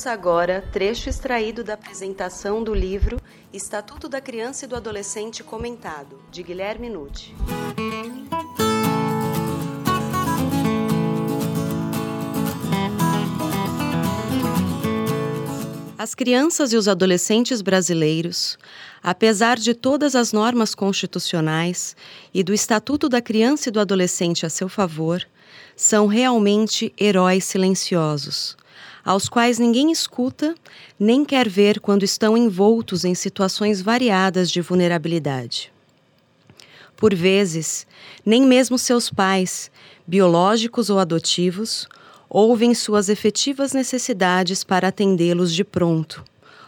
Ouça agora trecho extraído da apresentação do livro Estatuto da Criança e do Adolescente Comentado, de Guilherme Nucci. As crianças e os adolescentes brasileiros, apesar de todas as normas constitucionais e do Estatuto da Criança e do Adolescente a seu favor, são realmente heróis silenciosos, aos quais ninguém escuta nem quer ver quando estão envoltos em situações variadas de vulnerabilidade. Por vezes, nem mesmo seus pais, biológicos ou adotivos, ouvem suas efetivas necessidades para atendê-los de pronto,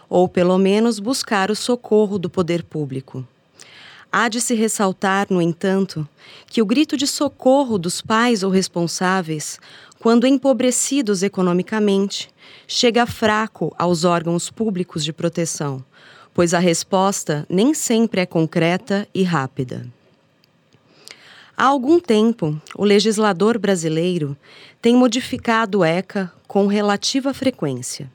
ou pelo menos buscar o socorro do poder público. Há de se ressaltar, no entanto, que o grito de socorro dos pais ou responsáveis, quando empobrecidos economicamente, chega fraco aos órgãos públicos de proteção, pois a resposta nem sempre é concreta e rápida. Há algum tempo, o legislador brasileiro tem modificado o ECA com relativa frequência.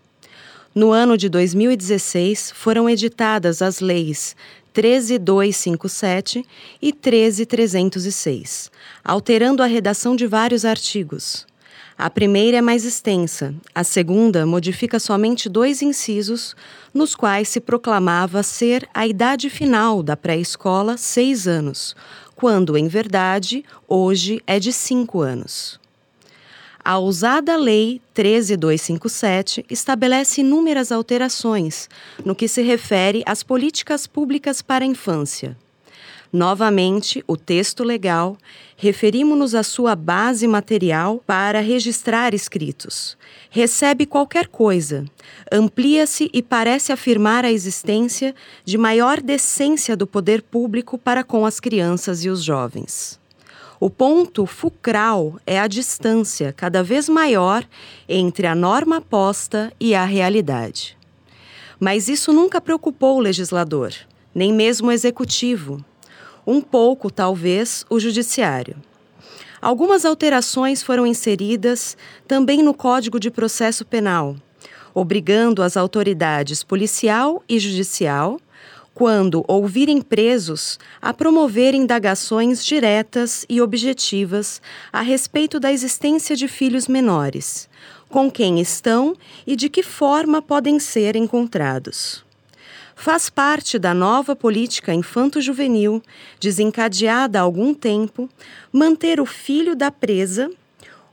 No ano de 2016, foram editadas as leis 13257 e 13306, alterando a redação de vários artigos. A primeira é mais extensa, a segunda modifica somente dois incisos, nos quais se proclamava ser a idade final da pré-escola seis anos, quando, em verdade, hoje é de cinco anos. A usada Lei 13257 estabelece inúmeras alterações no que se refere às políticas públicas para a infância. Novamente, o texto legal, referimos-nos à sua base material para registrar escritos. Recebe qualquer coisa, amplia-se e parece afirmar a existência de maior decência do poder público para com as crianças e os jovens. O ponto fulcral é a distância cada vez maior entre a norma posta e a realidade. Mas isso nunca preocupou o legislador, nem mesmo o executivo. Um pouco, talvez, o judiciário. Algumas alterações foram inseridas também no Código de Processo Penal, obrigando as autoridades policial e judicial quando ouvirem presos a promover indagações diretas e objetivas a respeito da existência de filhos menores, com quem estão e de que forma podem ser encontrados. Faz parte da nova política infanto-juvenil, desencadeada há algum tempo, manter o filho da presa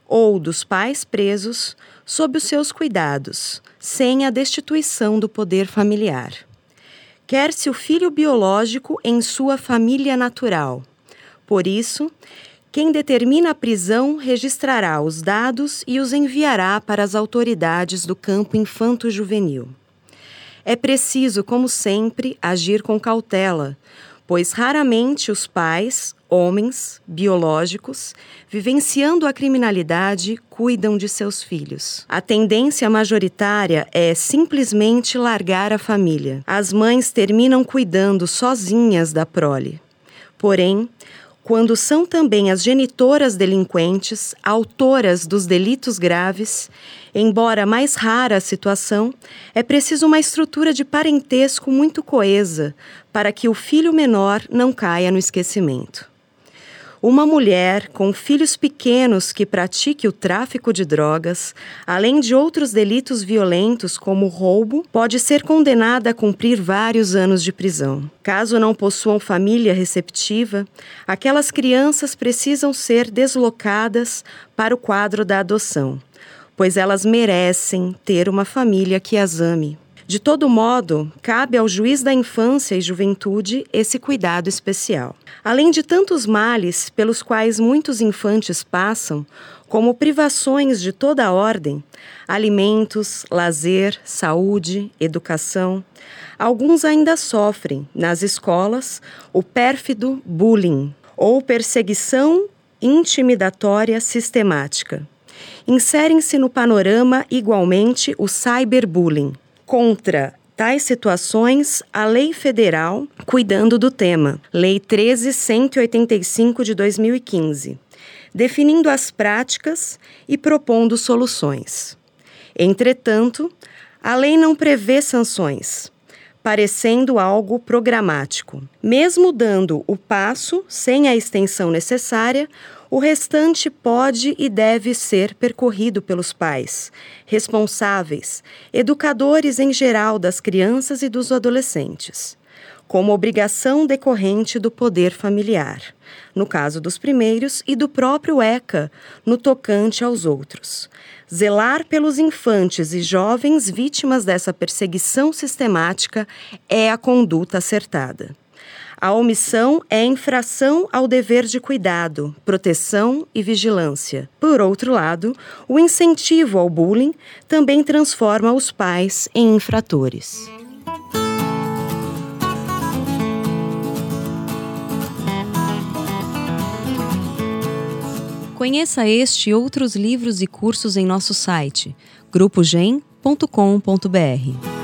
ou dos pais presos sob os seus cuidados, sem a destituição do poder familiar quer-se o filho biológico em sua família natural. Por isso, quem determina a prisão registrará os dados e os enviará para as autoridades do campo infanto-juvenil. É preciso, como sempre, agir com cautela, pois raramente os pais, homens, biológicos, vivenciando a criminalidade, cuidam de seus filhos. A tendência majoritária é simplesmente largar a família. As mães terminam cuidando sozinhas da prole. Porém, quando são também as genitoras delinquentes, autoras dos delitos graves, embora mais rara a situação, é preciso uma estrutura de parentesco muito coesa para que o filho menor não caia no esquecimento. Uma mulher com filhos pequenos que pratique o tráfico de drogas, além de outros delitos violentos como roubo, pode ser condenada a cumprir vários anos de prisão. Caso não possuam família receptiva, aquelas crianças precisam ser deslocadas para o quadro da adoção, pois elas merecem ter uma família que as ame. De todo modo, cabe ao juiz da infância e juventude esse cuidado especial. Além de tantos males pelos quais muitos infantes passam, como privações de toda a ordem, alimentos, lazer, saúde, educação, alguns ainda sofrem, nas escolas, o pérfido bullying ou perseguição intimidatória sistemática. Inserem-se no panorama igualmente o cyberbullying Contra tais situações, a lei federal cuidando do tema, Lei 13185 de 2015, definindo as práticas e propondo soluções. Entretanto, A lei não prevê sanções, parecendo algo programático. Mesmo dando o passo sem a extensão necessária, o restante pode e deve ser percorrido pelos pais, responsáveis, educadores em geral das crianças e dos adolescentes como obrigação decorrente do poder familiar, no caso dos primeiros, e do próprio ECA, no tocante aos outros. Zelar pelos infantes e jovens vítimas dessa perseguição sistemática é a conduta acertada. A omissão é infração ao dever de cuidado, proteção e vigilância. Por outro lado, o incentivo ao bullying também transforma os pais em infratores. Conheça este e outros livros e cursos em nosso site grupogen.com.br.